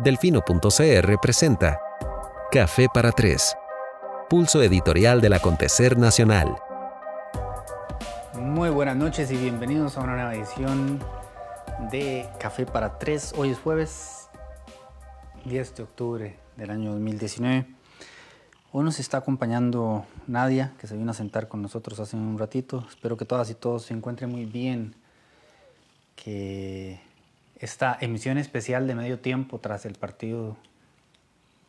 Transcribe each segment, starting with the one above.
Delfino.cr presenta Café para Tres, pulso editorial del acontecer nacional. Muy buenas noches y bienvenidos a una nueva edición de Café para Tres. Hoy es jueves 10 de octubre del año 2019. Hoy nos está acompañando Nadia, que se vino a sentar con nosotros hace un ratito. Espero que todas y todos se encuentren muy bien, que esta emisión especial de medio tiempo tras el partido,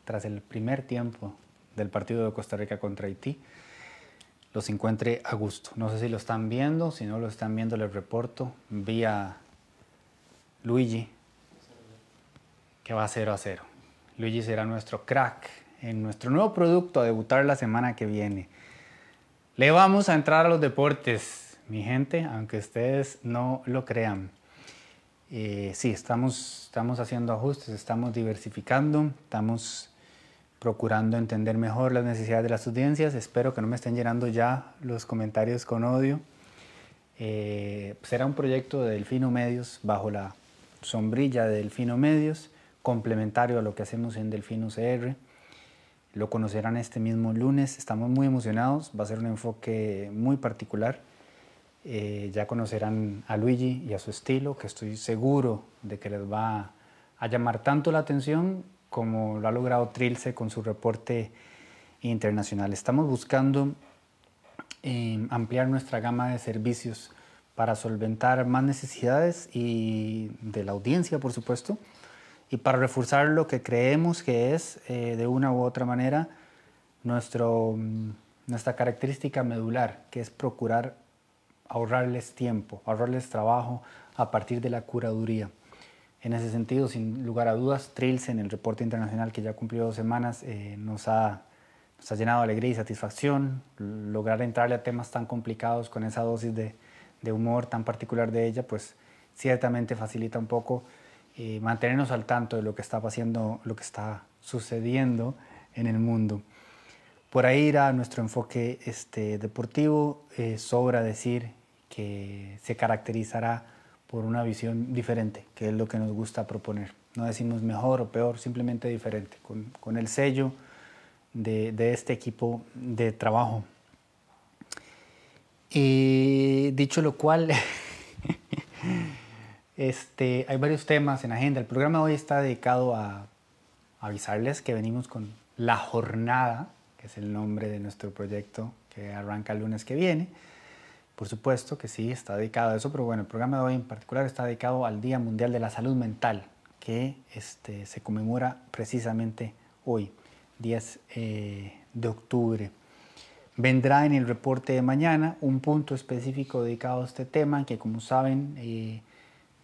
tras el primer tiempo del partido de Costa Rica contra Haití, los encuentre a gusto. No sé si lo están viendo, si no lo están viendo les reporto vía Luigi, que va 0 a 0. Luigi será nuestro crack en nuestro nuevo producto a debutar la semana que viene. Le vamos a entrar a los deportes, mi gente, aunque ustedes no lo crean. Eh, sí, estamos, estamos haciendo ajustes, estamos diversificando, estamos procurando entender mejor las necesidades de las audiencias. Espero que no me estén llenando ya los comentarios con odio. Eh, será un proyecto de Delfino Medios bajo la sombrilla de Delfino Medios, complementario a lo que hacemos en Delfino CR. Lo conocerán este mismo lunes. Estamos muy emocionados. Va a ser un enfoque muy particular eh, ya conocerán a Luigi y a su estilo, que estoy seguro de que les va a llamar tanto la atención como lo ha logrado Trilce con su reporte internacional. Estamos buscando eh, ampliar nuestra gama de servicios para solventar más necesidades y de la audiencia, por supuesto, y para reforzar lo que creemos que es, eh, de una u otra manera, nuestro, nuestra característica medular, que es procurar ahorrarles tiempo, ahorrarles trabajo a partir de la curaduría. En ese sentido, sin lugar a dudas, Trills en el reporte internacional que ya cumplió dos semanas eh, nos, ha, nos, ha, llenado de alegría y satisfacción. Lograr entrarle a temas tan complicados con esa dosis de, humor tan particular de ella, pues ciertamente facilita un poco eh, mantenernos al tanto de lo que está pasando, lo que está sucediendo en el mundo. Por ahí irá nuestro enfoque este, deportivo. Eh, sobra decir que se caracterizará por una visión diferente, que es lo que nos gusta proponer. No decimos mejor o peor, simplemente diferente, con, el sello de, este equipo de trabajo. Y dicho lo cual, este, hay varios temas en agenda. El programa de hoy está dedicado a avisarles que venimos con la jornada, que es el nombre de nuestro proyecto que arranca el lunes que viene. Por supuesto que sí, está dedicado a eso, pero bueno, el programa de hoy en particular está dedicado al Día Mundial de la Salud Mental, que este, se conmemora precisamente hoy, 10 eh, de octubre. Vendrá en el reporte de mañana un punto específico dedicado a este tema, que como saben eh,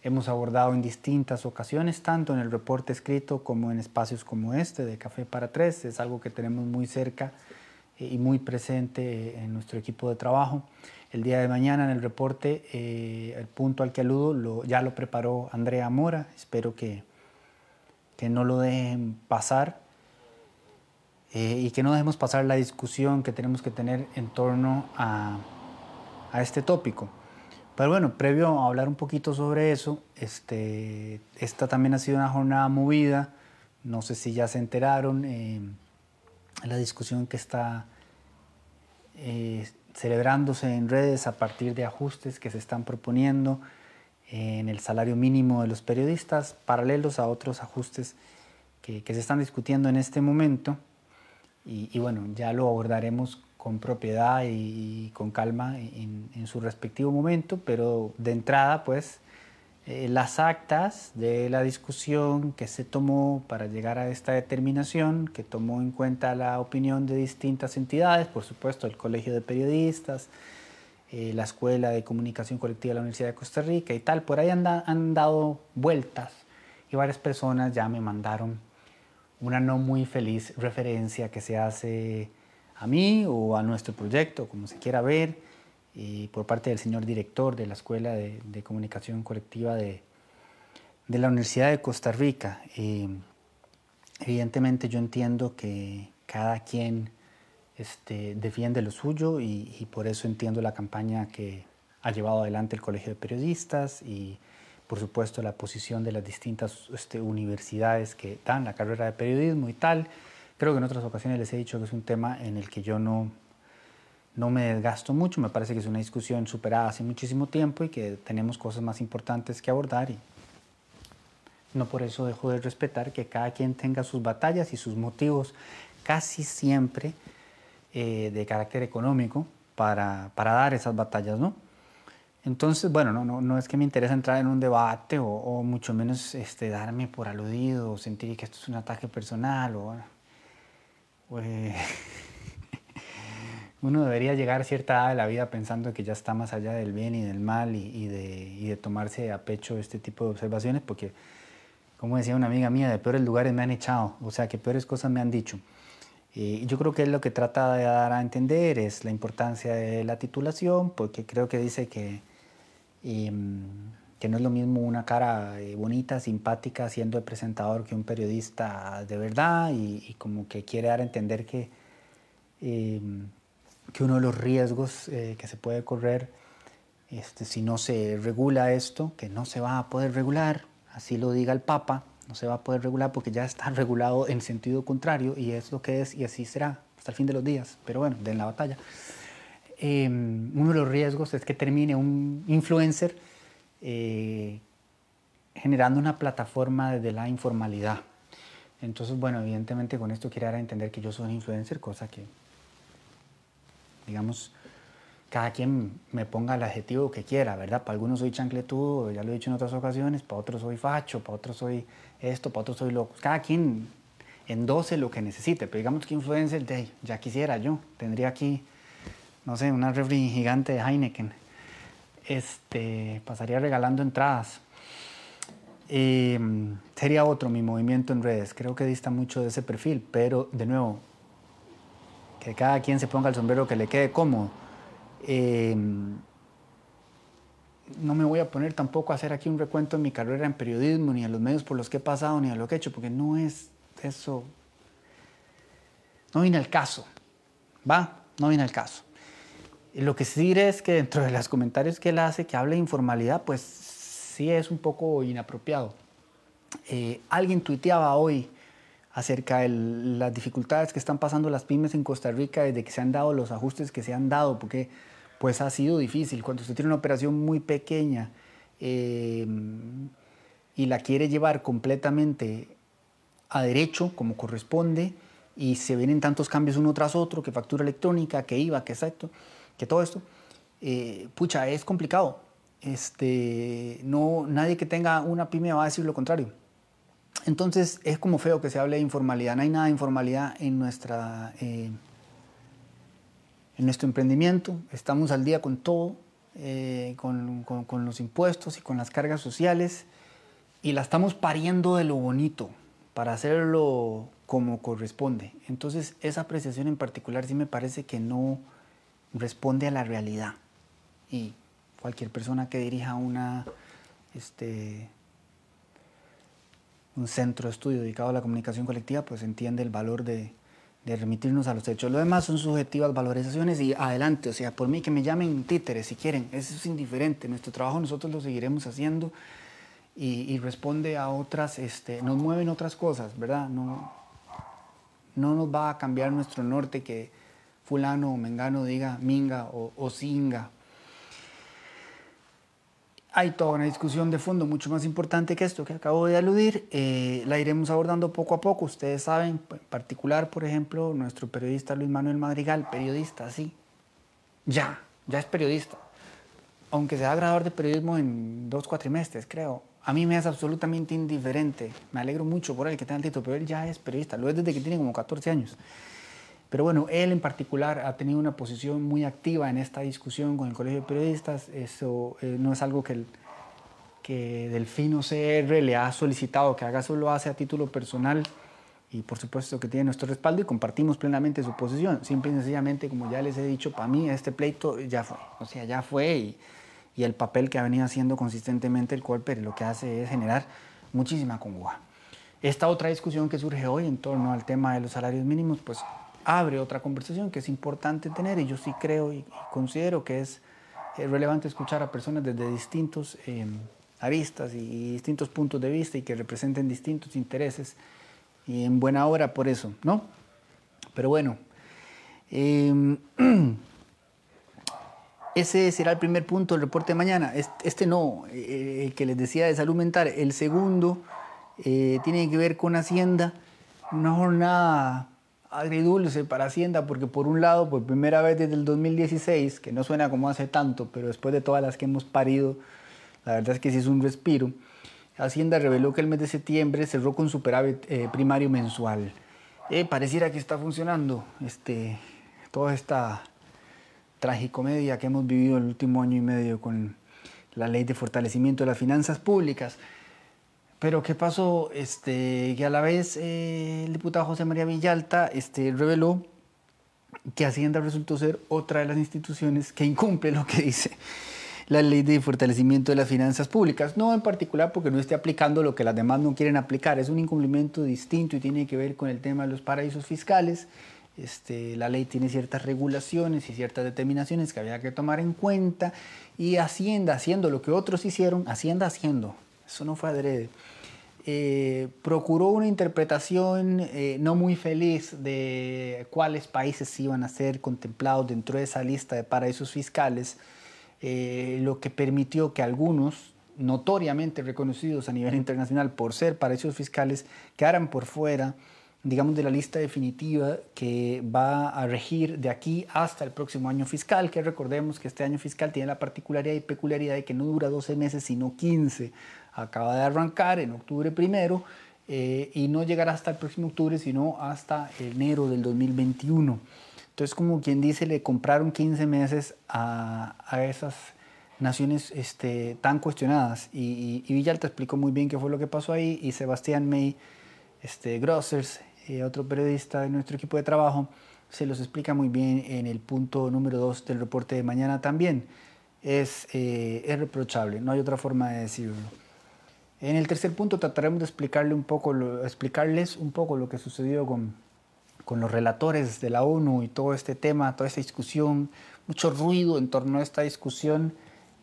hemos abordado en distintas ocasiones, tanto en el reporte escrito como en espacios como este de Café para Tres. Es algo que tenemos muy cerca y muy presente en nuestro equipo de trabajo. El día de mañana en el reporte, eh, el punto al que aludo ya lo preparó Andrea Mora. Espero que, que no lo dejen pasar eh, y que no dejemos pasar la discusión que tenemos que tener en torno a, a, este tópico. Pero bueno, previo a hablar un poquito sobre eso, este, esta también ha sido una jornada movida. No sé si ya se enteraron eh, la discusión que está celebrándose en redes a partir de ajustes que se están proponiendo en el salario mínimo de los periodistas, paralelos a otros ajustes que, se están discutiendo en este momento. Y, bueno, ya lo abordaremos con propiedad y, con calma en, en, su respectivo momento, pero de entrada, pues, eh, las actas de la discusión que se tomó para llegar a esta determinación, que tomó en cuenta la opinión de distintas entidades, por supuesto el Colegio de Periodistas, eh, la Escuela de Comunicación Colectiva de la Universidad de Costa Rica y tal, por ahí han, han dado vueltas y varias personas ya me mandaron una no muy feliz referencia que se hace a mí o a nuestro proyecto, como se quiera ver, y por parte del señor director de la Escuela de, Comunicación Colectiva de, de, la Universidad de Costa Rica. evidentemente yo entiendo que cada quien este, defiende lo suyo y, por eso entiendo la campaña que ha llevado adelante el Colegio de Periodistas y por supuesto la posición de las distintas este, universidades que dan la carrera de periodismo y tal. Creo que en otras ocasiones les he dicho que es un tema en el que yo no, no me desgasto mucho, me parece que es una discusión superada hace muchísimo tiempo y que tenemos cosas más importantes que abordar y no por eso dejo de respetar que cada quien tenga sus batallas y sus motivos casi siempre eh, de carácter económico para, para, dar esas batallas, ¿no? Entonces, bueno, no, no, no es que me interese entrar en un debate o, mucho menos este, darme por aludido o sentir que esto es un ataque personal o... eh, uno debería llegar a cierta edad de la vida pensando que ya está más allá del bien y del mal y, de, tomarse a pecho este tipo de observaciones, porque, como decía una amiga mía, de peores lugares me han echado, o sea, que peores cosas me han dicho. Y yo creo que es lo que trata de dar a entender es la importancia de la titulación, porque creo que dice que, em, que no es lo mismo una cara eh, bonita, simpática, siendo el presentador que un periodista de verdad, y, como que quiere dar a entender que em, que uno de los riesgos eh, que se puede correr este, si no se regula esto, que no se va a poder regular, así lo diga el Papa, no se va a poder regular porque ya está regulado en sentido contrario y es lo que es y así será hasta el fin de los días, pero bueno, de la batalla. Em, uno de los riesgos es que termine un influencer eh, generando una plataforma de la informalidad. Entonces, bueno, evidentemente con esto quiere dar a entender que yo soy un influencer, cosa que digamos, cada quien me ponga el adjetivo que quiera, ¿verdad? Para algunos soy chancletudo, ya lo he dicho en otras ocasiones, para otros soy facho, para otros soy esto, para otros soy loco. Cada quien endose lo que necesite, pero digamos que influencer, de, ya quisiera yo, tendría aquí, no sé, una refri gigante de Heineken, este, pasaría regalando entradas. sería otro mi movimiento en redes, creo que dista mucho de ese perfil, pero de nuevo, que cada quien se ponga el sombrero que le quede cómodo. Em, no me voy a poner tampoco a hacer aquí un recuento de mi carrera en periodismo, ni a los medios por los que he pasado, ni a lo que he hecho, porque no es eso. No viene al caso. ¿Va? No viene al caso. Lo que sí diré es que dentro de los comentarios que él hace, que habla de informalidad, pues sí es un poco inapropiado. Eh, alguien tuiteaba hoy acerca de las dificultades que están pasando las pymes en Costa Rica desde que se han dado los ajustes que se han dado, porque pues ha sido difícil. Cuando usted tiene una operación muy pequeña eh, y la quiere llevar completamente a derecho, como corresponde, y se vienen tantos cambios uno tras otro, que factura electrónica, que IVA, que exacto, que todo esto, eh, pucha, es complicado. Este, no, nadie que tenga una pyme va a decir lo contrario. Entonces es como feo que se hable de informalidad. No hay nada de informalidad en, nuestra, eh, en nuestro emprendimiento. Estamos al día con todo, eh, con, con, los impuestos y con las cargas sociales. Y la estamos pariendo de lo bonito para hacerlo como corresponde. Entonces esa apreciación en particular sí me parece que no responde a la realidad. Y cualquier persona que dirija una... Este, un centro de estudio dedicado a la comunicación colectiva, pues entiende el valor de, de remitirnos a los hechos. Lo demás son subjetivas valorizaciones y adelante, o sea, por mí que me llamen títeres si quieren, eso es indiferente. Nuestro trabajo nosotros lo seguiremos haciendo y, y responde a otras, este, nos mueven otras cosas, ¿verdad? No, no nos va a cambiar nuestro norte que fulano o mengano diga minga o, o singa hay toda una discusión de fondo mucho más importante que esto que acabo de aludir. Eh, la iremos abordando poco a poco. Ustedes saben, en particular, por ejemplo, nuestro periodista Luis Manuel Madrigal, periodista, sí. Ya, ya es periodista. Aunque sea graduador de periodismo en dos cuatrimestres, creo. A mí me es absolutamente indiferente. Me alegro mucho por él que tenga el título, pero él ya es periodista. Lo es desde que tiene como 14 años. Pero bueno, él en particular ha tenido una posición muy activa en esta discusión con el Colegio de Periodistas. Eso eh, no es algo que, el, que Delfino CR le ha solicitado que haga, solo lo hace a título personal y por supuesto que tiene nuestro respaldo y compartimos plenamente su posición. Simple y sencillamente, como ya les he dicho, para mí este pleito ya fue. O sea, ya fue y, y el papel que ha venido haciendo consistentemente el Colper lo que hace es generar muchísima congoja. Esta otra discusión que surge hoy en torno al tema de los salarios mínimos, pues abre otra conversación que es importante tener y yo sí creo y, considero que es eh, relevante escuchar a personas desde distintos aristas y distintos puntos de vista y que representen distintos intereses y en buena hora por eso, ¿no? Pero bueno, em, ese será el primer punto del reporte de mañana. Este no, eh, el que les decía de salud mental. El segundo eh, tiene que ver con Hacienda, una jornada agridulce para Hacienda porque por un lado, por primera vez desde el 2016, que no suena como hace tanto, pero después de todas las que hemos parido, la verdad es que sí es un respiro. Hacienda reveló que el mes de septiembre cerró con superávit eh, primario mensual. Eh, pareciera que está funcionando este, toda esta tragicomedia que hemos vivido el último año y medio con la ley de fortalecimiento de las finanzas públicas. Pero ¿qué pasó? Este, que a la vez eh, el diputado José María Villalta este, reveló que Hacienda resultó ser otra de las instituciones que incumple lo que dice la ley de fortalecimiento de las finanzas públicas. No en particular porque no esté aplicando lo que las demás no quieren aplicar, es un incumplimiento distinto y tiene que ver con el tema de los paraísos fiscales. Este, la ley tiene ciertas regulaciones y ciertas determinaciones que había que tomar en cuenta y Hacienda haciendo lo que otros hicieron, Hacienda haciendo, eso no fue adrede, eh, procuró una interpretación eh, no muy feliz de cuáles países iban a ser contemplados dentro de esa lista de paraísos fiscales eh, lo que permitió que algunos, notoriamente reconocidos a nivel internacional por ser paraísos fiscales, quedaran por fuera, digamos, de la lista definitiva que va a regir de aquí hasta el próximo año fiscal, que recordemos que este año fiscal tiene la particularidad y peculiaridad de que no dura 12 meses, sino 15. Acaba de arrancar en octubre primero eh, y no llegará hasta el próximo octubre, sino hasta enero del 2021. Entonces, como quien dice, le compraron 15 meses a, esas naciones este, tan cuestionadas. Y, Villalta explicó muy bien qué fue lo que pasó ahí y Sebastián May, este, Grossers, eh, otro periodista de nuestro equipo de trabajo, se los explica muy bien en el punto número 2 del reporte de mañana también. Es, eh, es reprochable, no hay otra forma de decirlo. En el tercer punto trataremos de explicarle un poco explicarles un poco lo que sucedió con con los relatores de la ONU y todo este tema, toda esta discusión, mucho ruido en torno a esta discusión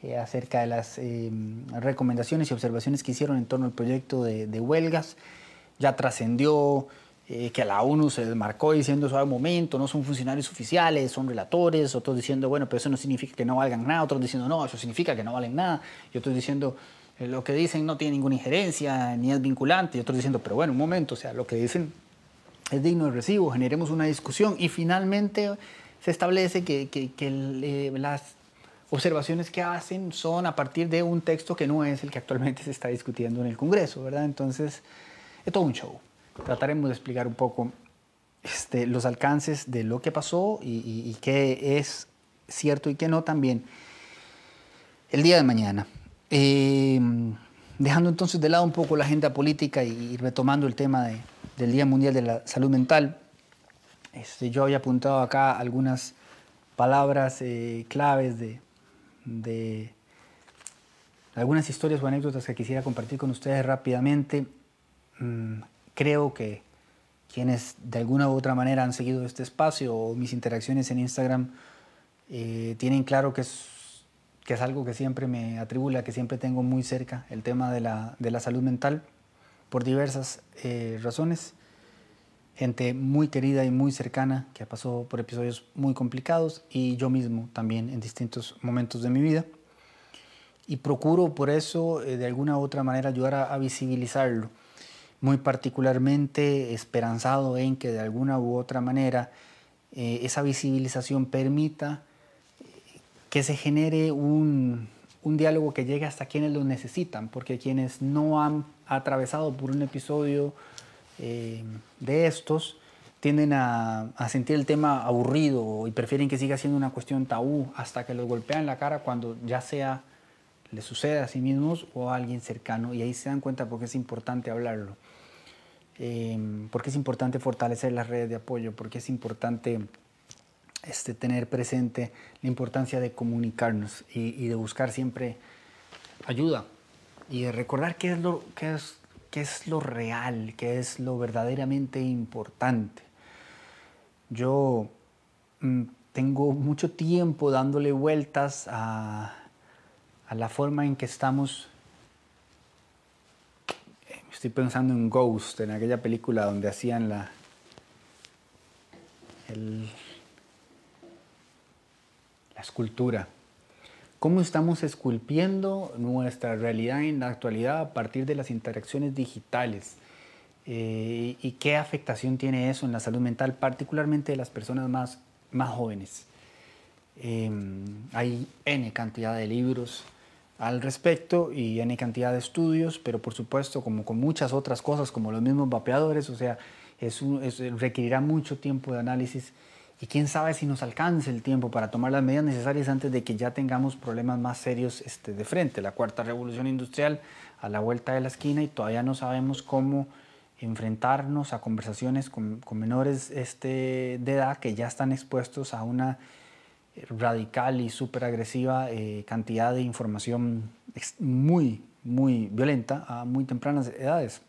eh, acerca de las eh, recomendaciones y observaciones que hicieron en torno al proyecto de, huelgas. Ya trascendió eh, que la ONU se desmarcó diciendo eso un momento, no son funcionarios oficiales, son relatores, otros diciendo, bueno, pero eso no significa que no valgan nada, otros diciendo, no, eso significa que no valen nada, y otros diciendo, lo que dicen no tiene ninguna injerencia, ni es vinculante, y otros diciendo, pero bueno, un momento, o sea, lo que dicen es digno de recibo, generemos una discusión y finalmente se establece que, eh, las observaciones que hacen son a partir de un texto que no es el que actualmente se está discutiendo en el Congreso, ¿verdad? Entonces, es todo un show. Trataremos de explicar un poco este, los alcances de lo que pasó y, qué es cierto y qué no también el día de mañana. Eh, dejando entonces de lado un poco la agenda política y retomando el tema de, del Día Mundial de la Salud Mental. Este, yo había apuntado acá algunas palabras eh, claves de, algunas historias o anécdotas que quisiera compartir con ustedes rápidamente. Mm, creo que quienes de alguna u otra manera han seguido este espacio o mis interacciones en Instagram eh, tienen claro que que es algo que siempre me atribula, que siempre tengo muy cerca, el tema de la, de la salud mental por diversas eh, razones. Gente muy querida y muy cercana que pasado por episodios muy complicados y yo mismo también en distintos momentos de mi vida. Y procuro por eso eh, de alguna u otra manera ayudar a, visibilizarlo. Muy particularmente esperanzado en que de alguna u otra manera eh, esa visibilización permita que se genere un, un diálogo que llegue hasta quienes lo necesitan, porque quienes no han atravesado por un episodio eh, de estos tienden a, sentir el tema aburrido y prefieren que siga siendo una cuestión tabú hasta que los golpean la cara cuando ya sea le sucede a sí mismos o a alguien cercano y ahí se dan cuenta porque es importante hablarlo, eh, porque es importante fortalecer las redes de apoyo, porque es importante este, tener presente la importancia de comunicarnos y, de buscar siempre ayuda y de recordar qué es lo, qué es, qué es lo real, qué es lo verdaderamente importante. Yo mm, tengo mucho tiempo dándole vueltas a, a, la forma en que estamos Estoy pensando en Ghost, en aquella película donde hacían la, escultura. ¿Cómo estamos esculpiendo nuestra realidad en la actualidad a partir de las interacciones digitales? Eh, ¿Y qué afectación tiene eso en la salud mental, particularmente de las personas más, más jóvenes? Em, hay N cantidad de libros al respecto y N cantidad de estudios, pero por supuesto, como con muchas otras cosas, como los mismos vapeadores, o sea, es requerirá mucho tiempo de análisis y quién sabe si nos alcance el tiempo para tomar las medidas necesarias antes de que ya tengamos problemas más serios este, de frente. La cuarta revolución industrial a la vuelta de la esquina y todavía no sabemos cómo enfrentarnos a conversaciones con, menores este, de edad que ya están expuestos a una radical y súper agresiva eh, cantidad de información muy, muy violenta a muy tempranas edades.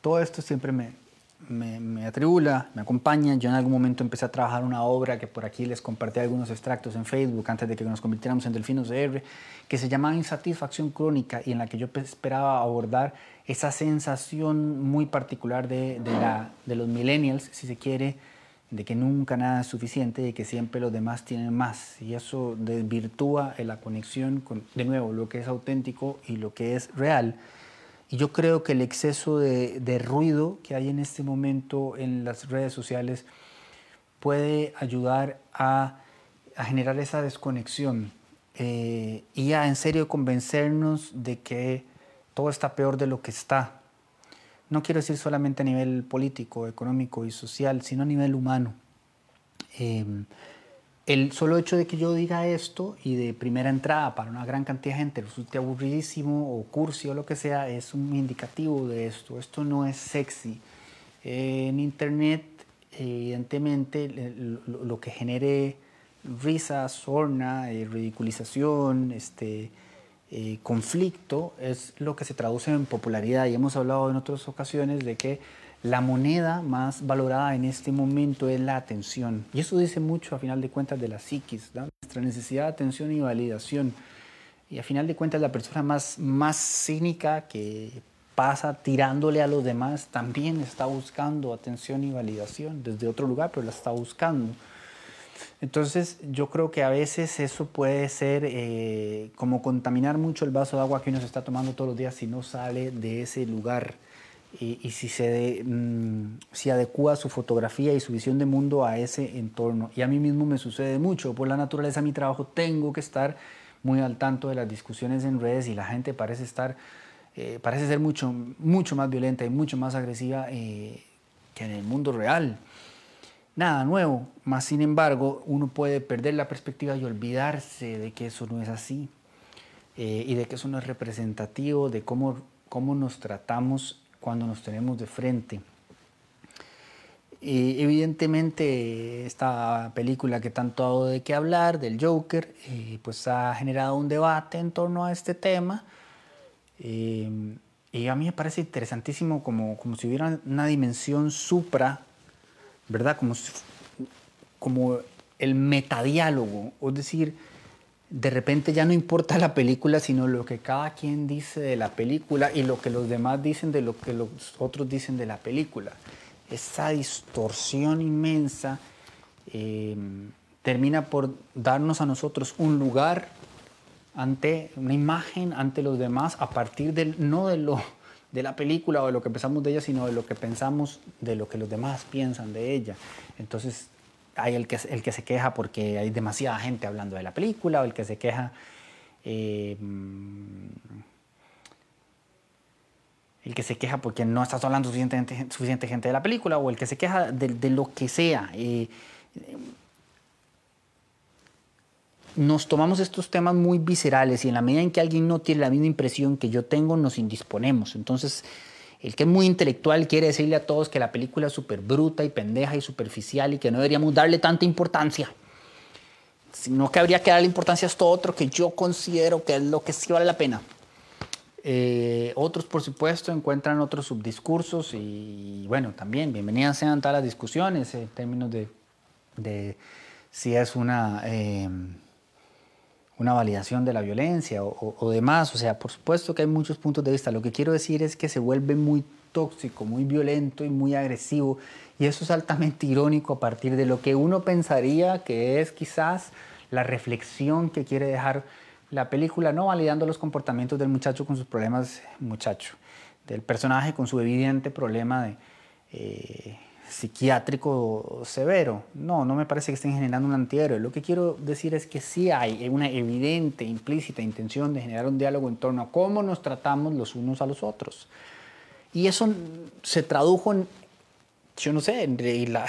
Todo esto siempre me, me, atribula, me acompaña. Yo en algún momento empecé a trabajar una obra que por aquí les compartí algunos extractos en Facebook antes de que nos convirtiéramos en Delfinos R, que se llamaba Insatisfacción Crónica y en la que yo esperaba abordar esa sensación muy particular de, de, de los millennials, si se quiere, de que nunca nada es suficiente y que siempre los demás tienen más. Y eso desvirtúa la conexión con, de nuevo, lo que es auténtico y lo que es real. Y yo creo que el exceso de, de ruido que hay en este momento en las redes sociales puede ayudar a, a generar esa desconexión eh, y a en serio convencernos de que todo está peor de lo que está no quiero decir solamente a nivel político, económico y social, sino a nivel humano. Em, el solo hecho de que yo diga esto y de primera entrada para una gran cantidad de gente resulte aburridísimo o cursi o lo que sea, es un indicativo de esto. Esto no es sexy. en Internet, evidentemente, lo, que genere risa, sorna, eh, ridiculización, este, eh, conflicto es lo que se traduce en popularidad y hemos hablado en otras ocasiones de que la moneda más valorada en este momento es la atención. Y eso dice mucho a final de cuentas de la psiquis, nuestra necesidad de atención y validación. Y a final de cuentas la persona más, más cínica que pasa tirándole a los demás también está buscando atención y validación desde otro lugar, pero la está buscando. Entonces yo creo que a veces eso puede ser eh, como contaminar mucho el vaso de agua que uno se está tomando todos los días si no sale de ese lugar y, si se mm, si adecua su fotografía y su visión de mundo a ese entorno. Y a mí mismo me sucede mucho, por la naturaleza de mi trabajo tengo que estar muy al tanto de las discusiones en redes y la gente parece estar, eh, parece ser mucho, mucho más violenta y mucho más agresiva eh, que en el mundo real nada nuevo, más sin embargo uno puede perder la perspectiva y olvidarse de que eso no es así eh, y de que eso no es representativo de cómo, cómo nos tratamos cuando nos tenemos de frente. evidentemente esta película que tanto hago de qué hablar, del Joker, eh, pues ha generado un debate en torno a este tema. Eh, y a mí me parece interesantísimo como, como si hubiera una dimensión supra ¿verdad? Como, como el metadiálogo, es decir, de repente ya no importa la película, sino lo que cada quien dice de la película y lo que los demás dicen de lo que los otros dicen de la película. Esa distorsión inmensa eh, termina por darnos a nosotros un lugar ante una imagen ante los demás a partir del no de lo de la película o de lo que pensamos de ella, sino de lo que pensamos de lo que los demás piensan de ella. Entonces hay el que, el que se queja porque hay demasiada gente hablando de la película o el que se queja... Eh, el que se queja porque no estás hablando suficiente, suficiente gente de la película o el que se queja de, lo que sea. Eh, nos tomamos estos temas muy viscerales y en la medida en que alguien no tiene la misma impresión que yo tengo, nos indisponemos. Entonces, el que es muy intelectual quiere decirle a todos que la película es súper bruta y pendeja y superficial y que no deberíamos darle tanta importancia, sino que habría que darle importancia a esto otro que yo considero que es lo que sí vale la pena. Eh, otros, por supuesto, encuentran otros subdiscursos y, bueno, también bienvenidas sean todas las discusiones en términos de, si es una... Eh, una validación de la violencia o, demás. O sea, por supuesto que hay muchos puntos de vista. Lo que quiero decir es que se vuelve muy tóxico, muy violento y muy agresivo. Y eso es altamente irónico a partir de lo que uno pensaría que es quizás la reflexión que quiere dejar la película, no validando los comportamientos del muchacho con sus problemas, muchacho, del personaje con su evidente problema de, eh, psiquiátrico severo. No, no me parece que estén generando un antihéroe. Lo que quiero decir es que sí hay una evidente, implícita intención de generar un diálogo en torno a cómo nos tratamos los unos a los otros. Y eso se tradujo en, yo no sé, en, la,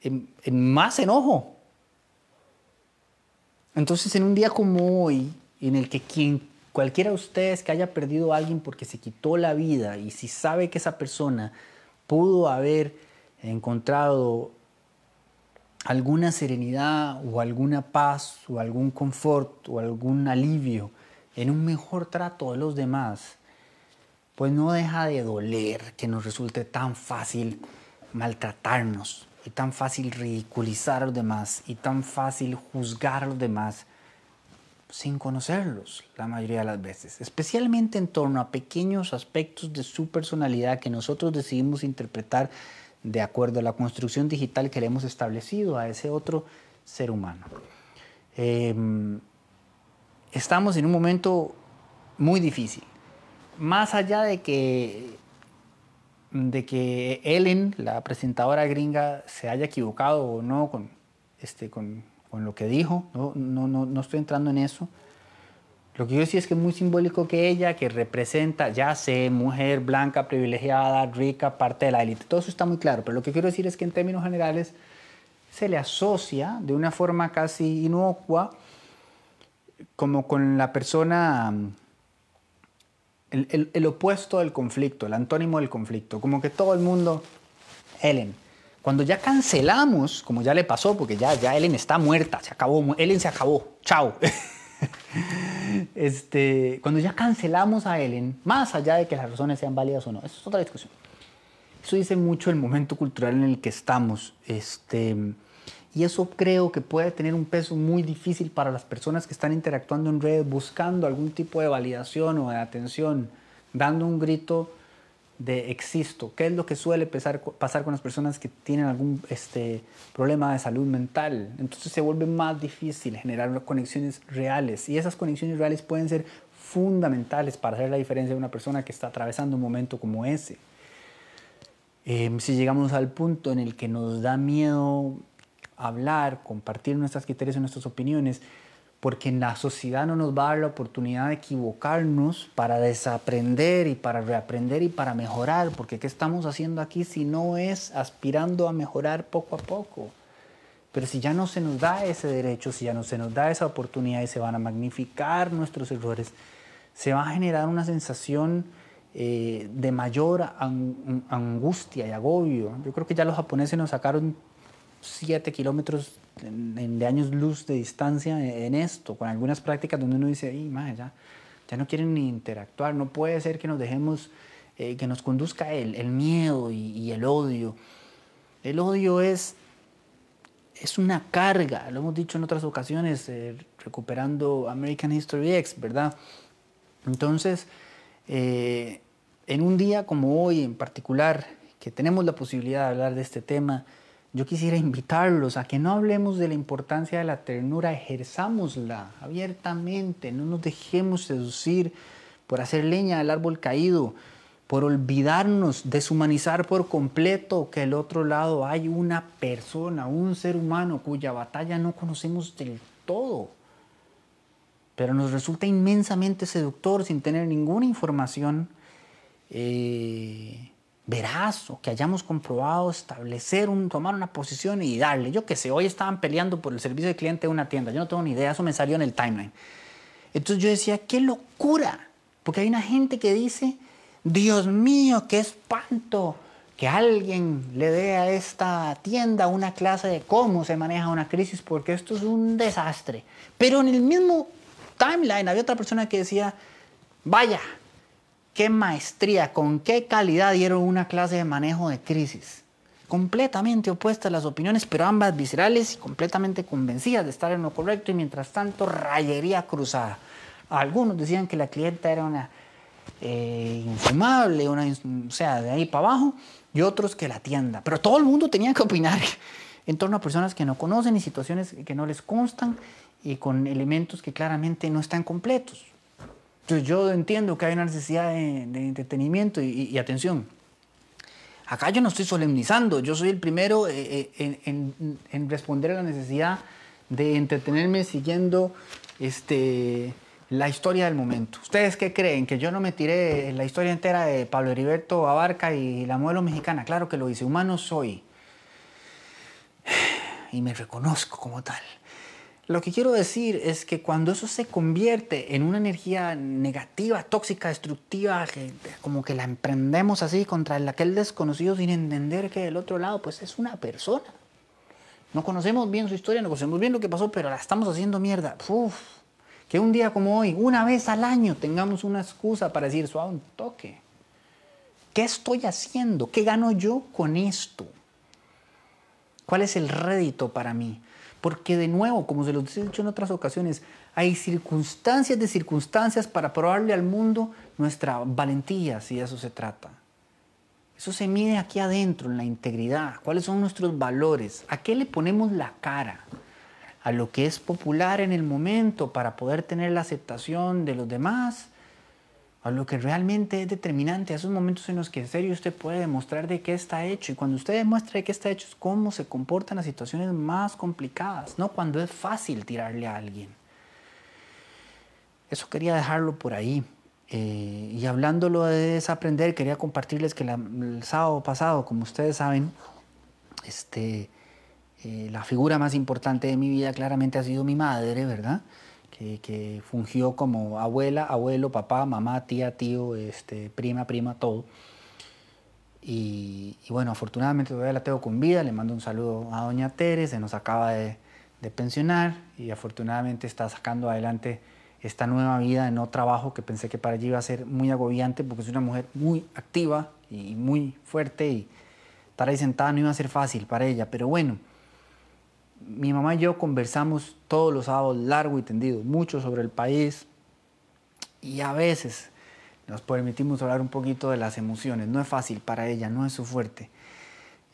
en, más enojo. Entonces, en un día como hoy, en el que quien, cualquiera de ustedes que haya perdido a alguien porque se quitó la vida y si sabe que esa persona pudo haber encontrado alguna serenidad o alguna paz o algún confort o algún alivio en un mejor trato de los demás, pues no deja de doler que nos resulte tan fácil maltratarnos y tan fácil ridiculizar a los demás y tan fácil juzgar a los demás sin conocerlos la mayoría de las veces, especialmente en torno a pequeños aspectos de su personalidad que nosotros decidimos interpretar de acuerdo a la construcción digital que le hemos establecido a ese otro ser humano. Em, estamos en un momento muy difícil más allá de que, de que Ellen, la presentadora gringa, se haya equivocado o no con, este, con, con lo que dijo, no, no, no, no, estoy entrando en eso. Lo que yo sí es que es muy simbólico que ella, que representa, ya sé, mujer blanca, privilegiada, rica, parte de la élite, todo eso está muy claro, pero lo que quiero decir es que en términos generales se le asocia de una forma casi inocua como con la persona el, opuesto del conflicto, el antónimo del conflicto. Como que todo el mundo, Ellen, cuando ya cancelamos, como ya le pasó, porque ya, ya Ellen está muerta, se acabó, Ellen se acabó, chao. este, cuando ya cancelamos a Ellen, más allá de que las razones sean válidas o no, eso es otra discusión. Eso dice mucho el momento cultural en el que estamos. Este, y eso creo que puede tener un peso muy difícil para las personas que están interactuando en redes buscando algún tipo de validación o de atención, dando un grito de existo. ¿Qué es lo que suele pasar, con las personas que tienen algún este, problema de salud mental? Entonces se vuelve más difícil generar conexiones reales y esas conexiones reales pueden ser fundamentales para hacer la diferencia de una persona que está atravesando un momento como ese. Em, si llegamos al punto en el que nos da miedo hablar, compartir nuestras criterios y nuestras opiniones, porque en la sociedad no nos va a dar la oportunidad de equivocarnos para desaprender y para reaprender y para mejorar, porque ¿qué estamos haciendo aquí si no es aspirando a mejorar poco a poco? Pero si ya no se nos da ese derecho, si ya no se nos da esa oportunidad y se van a magnificar nuestros errores, se va a generar una sensación eh, de mayor angustia y agobio. Yo creo que ya los japoneses nos sacaron 7 kilómetros de años luz de distancia en esto, con algunas prácticas donde uno dice, ya, ya no quieren ni interactuar, no puede ser que nos dejemos, eh, que nos conduzca el, el miedo y, el odio. El odio es, es una carga, lo hemos dicho en otras ocasiones, eh, recuperando American History X, ¿verdad? Entonces, eh, en un día como hoy en particular, que tenemos la posibilidad de hablar de este tema, yo quisiera invitarlos a que no hablemos de la importancia de la ternura, ejerzámosla abiertamente, no nos dejemos seducir por hacer leña del árbol caído, por olvidarnos, deshumanizar por completo que al otro lado hay una persona, un ser humano cuya batalla no conocemos del todo, pero nos resulta inmensamente seductor sin tener ninguna información. Eh, veraz o que hayamos comprobado, establecer, un, tomar una posición y darle. Yo qué sé, hoy estaban peleando por el servicio de cliente de una tienda, yo no tengo ni idea, eso me salió en el timeline. Entonces yo decía, qué locura, porque hay una gente que dice, Dios mío, qué espanto que alguien le dé a esta tienda una clase de cómo se maneja una crisis, porque esto es un desastre. Pero en el mismo timeline había otra persona que decía, vaya, qué maestría, con qué calidad dieron una clase de manejo de crisis. completamente opuestas las opiniones, pero ambas viscerales y completamente convencidas de estar en lo correcto y mientras tanto rayería cruzada. Algunos decían que la clienta era una eh, infumable, una, o sea, de ahí para abajo, y otros que la tienda. Pero todo el mundo tenía que opinar en torno a personas que no conocen y situaciones que no les constan y con elementos que claramente no están completos. Entonces yo entiendo que hay una necesidad de, entretenimiento y, atención. Acá yo no estoy solemnizando, yo soy el primero eh, eh, en, responder a la necesidad de entretenerme siguiendo este, la historia del momento. ¿Ustedes qué creen? ¿Que yo no me tiré la historia entera de Pablo Heriberto Abarca y la modelo mexicana? Claro que lo hice, humano soy. Y me reconozco como tal. Lo que quiero decir es que cuando eso se convierte en una energía negativa, tóxica, destructiva, que como que la emprendemos así contra aquel desconocido sin entender que del otro lado pues es una persona. No conocemos bien su historia, no conocemos bien lo que pasó, pero la estamos haciendo mierda. Uf, que un día como hoy, una vez al año, tengamos una excusa para decir suave un toque. ¿Qué estoy haciendo? ¿Qué gano yo con esto? ¿Cuál es el rédito para mí? Porque de nuevo, como se los he dicho en otras ocasiones, hay circunstancias de circunstancias para probarle al mundo nuestra valentía, si de eso se trata. Eso se mide aquí adentro, en la integridad. ¿Cuáles son nuestros valores? ¿A qué le ponemos la cara? a lo que es popular en el momento para poder tener la aceptación de los demás, a lo que realmente es determinante, a esos momentos en los que en serio usted puede demostrar de qué está hecho. Y cuando usted demuestra de qué está hecho es cómo se comportan las situaciones más complicadas, no cuando es fácil tirarle a alguien. Eso quería dejarlo por ahí. Eh, y hablándolo de desaprender, quería compartirles que el sábado pasado, como ustedes saben, este, eh, la figura más importante de mi vida claramente ha sido mi madre, ¿verdad? Que, fungió como abuela, abuelo, papá, mamá, tía, tío, este, prima, prima, todo. Y, bueno, afortunadamente todavía la tengo con vida. Le mando un saludo a doña Tere, se nos acaba de, de pensionar y afortunadamente está sacando adelante esta nueva vida en no trabajo que pensé que para allí iba a ser muy agobiante porque es una mujer muy activa y muy fuerte y estar ahí sentada no iba a ser fácil para ella. Pero bueno, mi mamá y yo conversamos todos los sábados largo y tendido, mucho sobre el país y a veces nos permitimos hablar un poquito de las emociones. No es fácil para ella, no es su fuerte.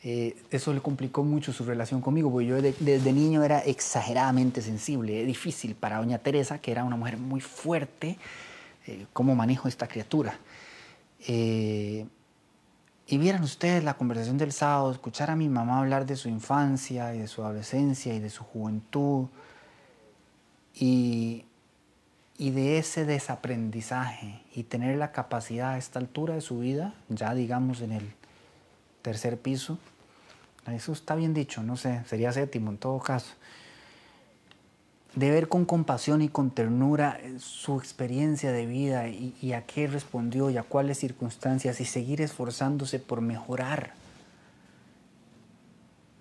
Eh, eso le complicó mucho su relación conmigo, porque yo desde niño era exageradamente sensible. Es difícil para doña Teresa, que era una mujer muy fuerte, eh, cómo manejo esta criatura. Eh, y vieran ustedes la conversación del sábado, escuchar a mi mamá hablar de su infancia y de su adolescencia y de su juventud y, y de ese desaprendizaje y tener la capacidad a esta altura de su vida, ya digamos en el tercer piso, eso está bien dicho, no sé, sería séptimo en todo caso, de ver con compasión y con ternura eh, su experiencia de vida y, a qué respondió y a cuáles circunstancias y seguir esforzándose por mejorar.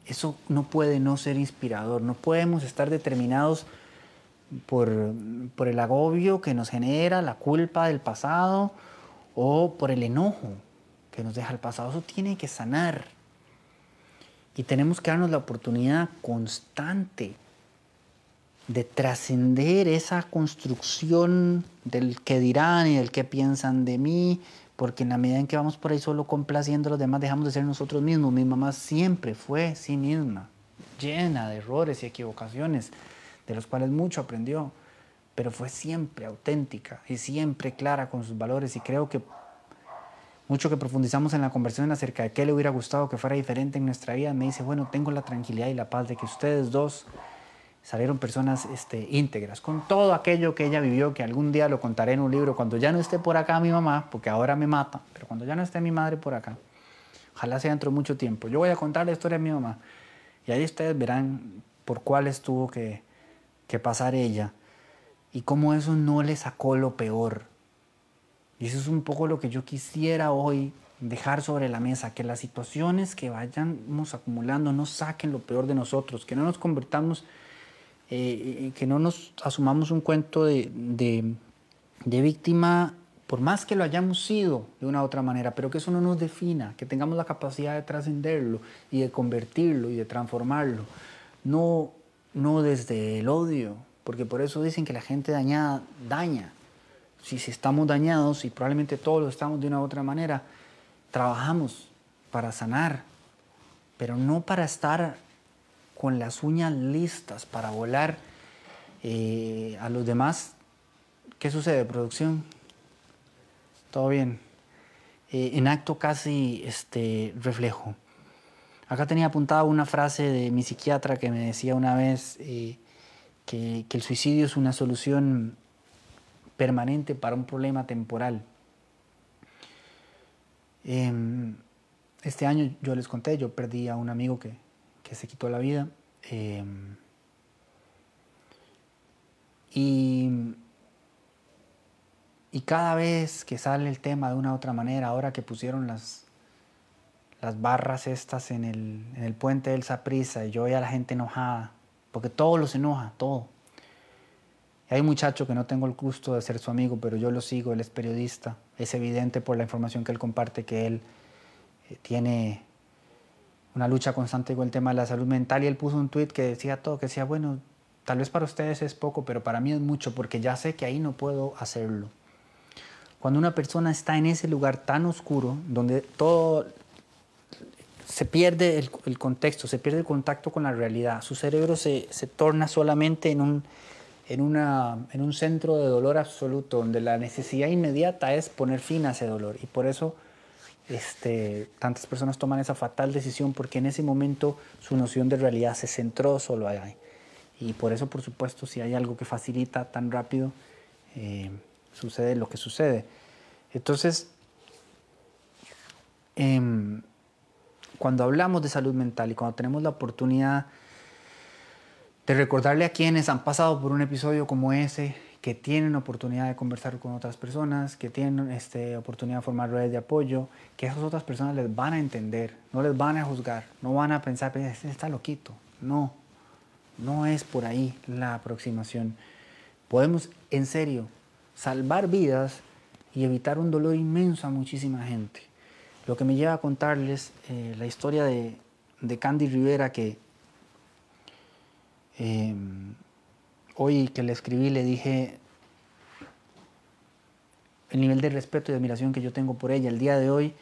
Eso no puede no ser inspirador, no podemos estar determinados por, por el agobio que nos genera, la culpa del pasado o por el enojo que nos deja el pasado. Eso tiene que sanar. Y tenemos que darnos la oportunidad constante de trascender esa construcción del que dirán y del que piensan de mí, porque en la medida en que vamos por ahí solo complaciendo a los demás, dejamos de ser nosotros mismos. Mi mamá siempre fue sí misma, llena de errores y equivocaciones, de los cuales mucho aprendió, pero fue siempre auténtica y siempre clara con sus valores y creo que mucho que profundizamos en la conversación acerca de qué le hubiera gustado que fuera diferente en nuestra vida, me dice, bueno, tengo la tranquilidad y la paz de que ustedes dos salieron personas este, íntegras, con todo aquello que ella vivió, que algún día lo contaré en un libro, cuando ya no esté por acá mi mamá, porque ahora me mata, pero cuando ya no esté mi madre por acá, ojalá sea dentro de mucho tiempo, yo voy a contar la historia de mi mamá, y ahí ustedes verán por cuáles tuvo que, que pasar ella, y cómo eso no le sacó lo peor. Y eso es un poco lo que yo quisiera hoy dejar sobre la mesa, que las situaciones que vayamos acumulando no saquen lo peor de nosotros, que no nos convertamos eh, que no nos asumamos un cuento de, de, víctima por más que lo hayamos sido de una u otra manera, pero que eso no nos defina, que tengamos la capacidad de trascenderlo y de convertirlo y de transformarlo, no, no desde el odio, porque por eso dicen que la gente dañada daña. Si, si estamos dañados, y probablemente todos lo estamos de una u otra manera, trabajamos para sanar, pero no para estar con las uñas listas para volar eh, a los demás. ¿Qué sucede, producción? Todo bien. Eh, en acto casi este, reflejo. Acá tenía apuntada una frase de mi psiquiatra que me decía una vez eh, que, el suicidio es una solución permanente para un problema temporal. Em, este año yo les conté, yo perdí a un amigo que, que se quitó la vida. Em, y, y, cada vez que sale el tema de una otra manera, ahora que pusieron las, las barras estas en el, en el puente del Saprisa y yo veía a la gente enojada, porque todo los enoja, todo. Hay un muchacho que no tengo el gusto de ser su amigo, pero yo lo sigo, él es periodista. Es evidente por la información que él comparte que él eh, tiene una lucha constante con el tema de la salud mental y él puso un tweet que decía todo, que decía, bueno, tal vez para ustedes es poco, pero para mí es mucho porque ya sé que ahí no puedo hacerlo. Cuando una persona está en ese lugar tan oscuro, donde todo se pierde el, contexto, se pierde el contacto con la realidad, su cerebro se, se torna solamente en un, en, una, en un centro de dolor absoluto, donde la necesidad inmediata es poner fin a ese dolor. Y por eso este, tantas personas toman esa fatal decisión porque en ese momento su noción de realidad se centró solo ahí. Y por eso, por supuesto, si hay algo que facilita tan rápido, eh, sucede lo que sucede. Entonces, em, cuando hablamos de salud mental y cuando tenemos la oportunidad de recordarle a quienes han pasado por un episodio como ese, que tienen oportunidad de conversar con otras personas, que tienen este, oportunidad de formar redes de apoyo, que esas otras personas les van a entender, no les van a juzgar, no van a pensar, este está loquito. No, no es por ahí la aproximación. Podemos, en serio, salvar vidas y evitar un dolor inmenso a muchísima gente. Lo que me lleva a contarles eh, la historia de, de, Candy Rivera que eh, hoy que le escribí le dije el nivel de respeto y admiración que yo tengo por ella. El día de hoy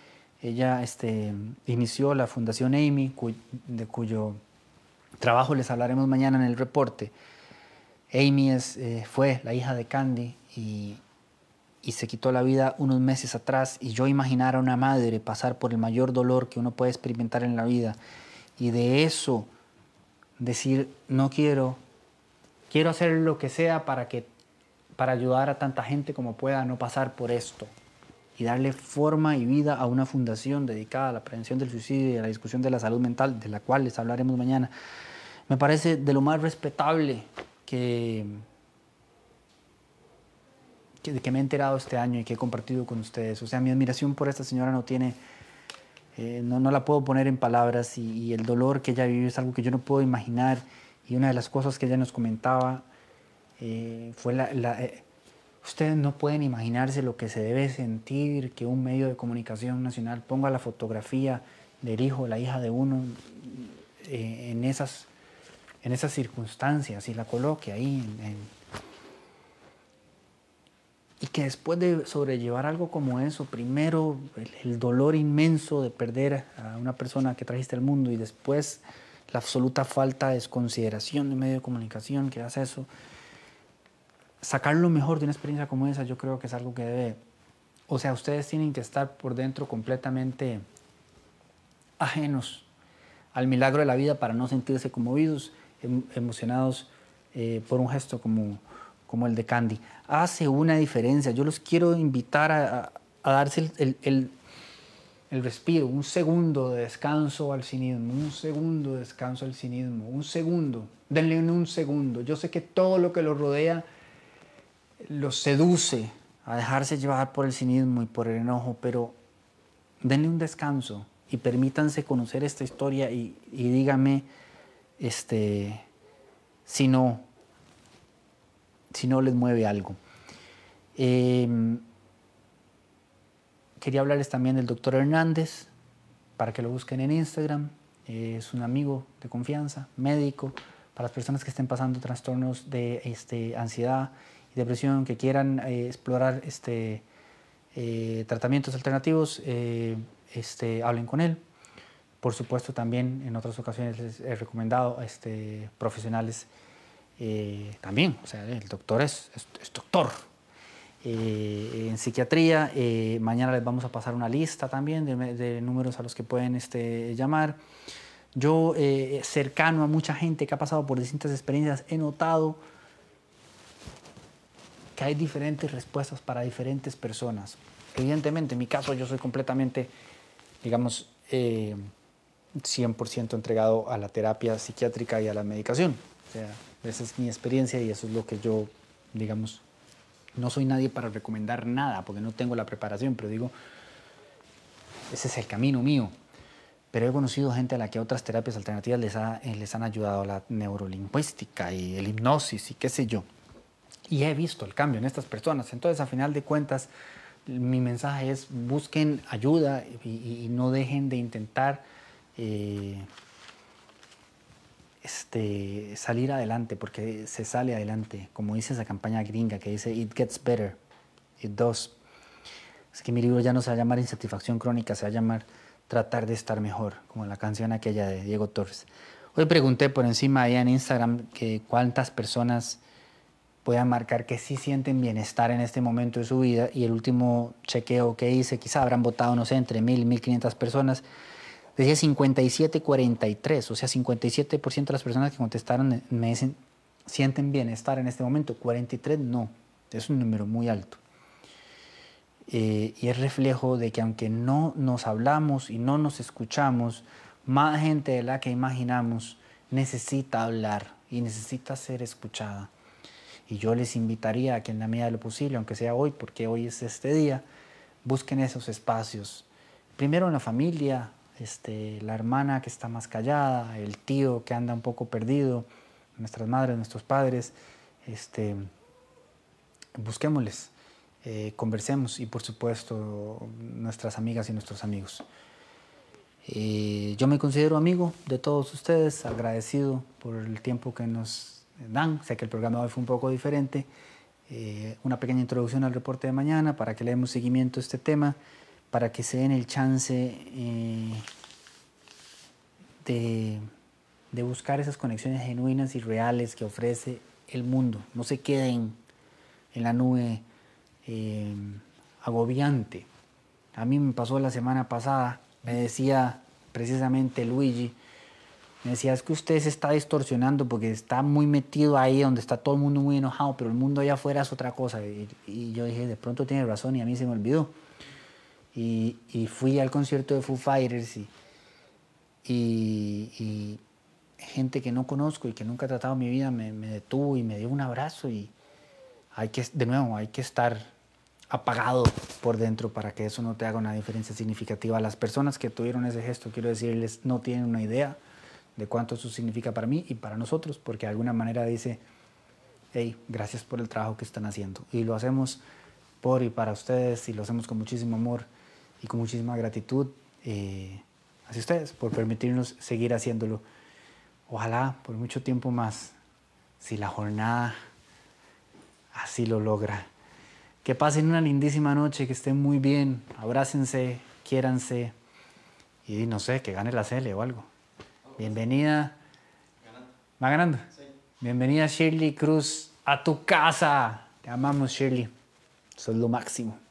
ella este, inició la Fundación Amy, de cuyo trabajo les hablaremos mañana en el reporte. Amy es, eh, fue la hija de Candy y, y, se quitó la vida unos meses atrás y yo imaginar a una madre pasar por el mayor dolor que uno puede experimentar en la vida y de eso decir no quiero quiero hacer lo que sea para, que, para ayudar a tanta gente como pueda a no pasar por esto y darle forma y vida a una fundación dedicada a la prevención del suicidio y a la discusión de la salud mental, de la cual les hablaremos mañana. Me parece de lo más respetable que, que, que me he enterado este año y que he compartido con ustedes. O sea, mi admiración por esta señora no tiene... Eh, no, no, la puedo poner en palabras y, y, el dolor que ella vivió es algo que yo no puedo imaginar y una de las cosas que ella nos comentaba eh, fue la, eh, ustedes no pueden imaginarse lo que se debe sentir que un medio de comunicación nacional ponga la fotografía del hijo, la hija de uno eh, en, esas, en esas circunstancias y la coloque ahí. y que después de sobrellevar algo como eso, primero el dolor inmenso de perder a una persona que trajiste al mundo y después la absoluta falta de desconsideración de medio de comunicación que hace eso. Sacar lo mejor de una experiencia como esa yo creo que es algo que debe, o sea, ustedes tienen que estar por dentro completamente ajenos al milagro de la vida para no sentirse conmovidos, em, emocionados eh, por un gesto como, como el de Candy. Hace una diferencia. Yo los quiero invitar a, darse el el respiro, un segundo de descanso al cinismo, un segundo de descanso al cinismo, un segundo, denle un segundo. Yo sé que todo lo que lo rodea los seduce a dejarse llevar por el cinismo y por el enojo, pero denle un descanso y permítanse conocer esta historia y, y dígame este, si no, si no les mueve algo. Em, quería hablarles también del doctor Hernández, para que lo busquen en Instagram. es un amigo de confianza, médico, para las personas que estén pasando trastornos de este, ansiedad y depresión, que quieran eh, explorar este, eh, tratamientos alternativos, eh, este, hablen con él. Por supuesto, también en otras ocasiones les he recomendado a este, profesionales también. O sea, el doctor es, es doctor, eh, en psiquiatría. Eh, mañana les vamos a pasar una lista también de, números a los que pueden este, llamar. Yo, eh, cercano a mucha gente que ha pasado por distintas experiencias, he notado que hay diferentes respuestas para diferentes personas. Evidentemente, en mi caso, yo soy completamente, digamos, 100% entregado a la terapia psiquiátrica y a la medicación. O sea, esa es mi experiencia y eso es lo que yo, digamos, no soy nadie para recomendar nada porque no tengo la preparación, pero digo, ese es el camino mío. Pero he conocido gente a la que otras terapias alternativas les, eh, les han ayudado, la neurolingüística y el hipnosis y qué sé yo. Y he visto el cambio en estas personas. Entonces, a final de cuentas, mi mensaje es busquen ayuda y, no dejen de intentar eh, este, salir adelante, porque se sale adelante, como dice esa campaña gringa que dice It gets better, it does. Es que mi libro ya no se va a llamar Insatisfacción Crónica, se va a llamar Tratar de estar mejor, como la canción aquella de Diego Torres. Hoy pregunté por encima ahí en Instagram que cuántas personas puedan marcar que sí sienten bienestar en este momento de su vida y el último chequeo que hice, quizá habrán votado, no sé, entre mil y mil quinientas personas, Decía 57-43, o sea, 57% de las personas que contestaron me dicen, sienten bienestar en este momento, 43 no, es un número muy alto. Eh, y es reflejo de que aunque no nos hablamos y no nos escuchamos, más gente de la que imaginamos necesita hablar y necesita ser escuchada. Y yo les invitaría a que en la medida de lo posible, aunque sea hoy, porque hoy es este día, busquen esos espacios. Primero en la familia, este, la hermana que está más callada, el tío que anda un poco perdido, nuestras madres, nuestros padres, este, busquémosles, eh, conversemos y por supuesto nuestras amigas y nuestros amigos. Eh, yo me considero amigo de todos ustedes, agradecido por el tiempo que nos dan. Sé que el programa hoy fue un poco diferente. Eh, una pequeña introducción al reporte de mañana para que le demos seguimiento a este tema para que se den el chance eh, de, buscar esas conexiones genuinas y reales que ofrece el mundo. No se queden en la nube eh, agobiante. A mí me pasó la semana pasada, me decía precisamente Luigi, me decía, es que usted se está distorsionando porque está muy metido ahí donde está todo el mundo muy enojado, pero el mundo allá afuera es otra cosa. y yo dije, de pronto tiene razón y a mí se me olvidó. Y, fui al concierto de Foo Fighters y, gente que no conozco y que nunca he tratado en mi vida me, detuvo y me dio un abrazo y hay que, de nuevo, hay que estar apagado por dentro para que eso no te haga una diferencia significativa. Las personas que tuvieron ese gesto, quiero decirles, no tienen una idea de cuánto eso significa para mí y para nosotros, porque de alguna manera dice, hey, gracias por el trabajo que están haciendo. Y lo hacemos por y para ustedes y lo hacemos con muchísimo amor y con muchísima gratitud eh, hacia ustedes por permitirnos seguir haciéndolo. Ojalá por mucho tiempo más, si la jornada así lo logra. Que pasen una lindísima noche, que estén muy bien, abrácense, quiéranse y no sé, que gane la Cele o algo. Bienvenida. ¿Va ganando? Sí. Bienvenida Shirley Cruz a tu casa. Te amamos Shirley. Sos lo máximo.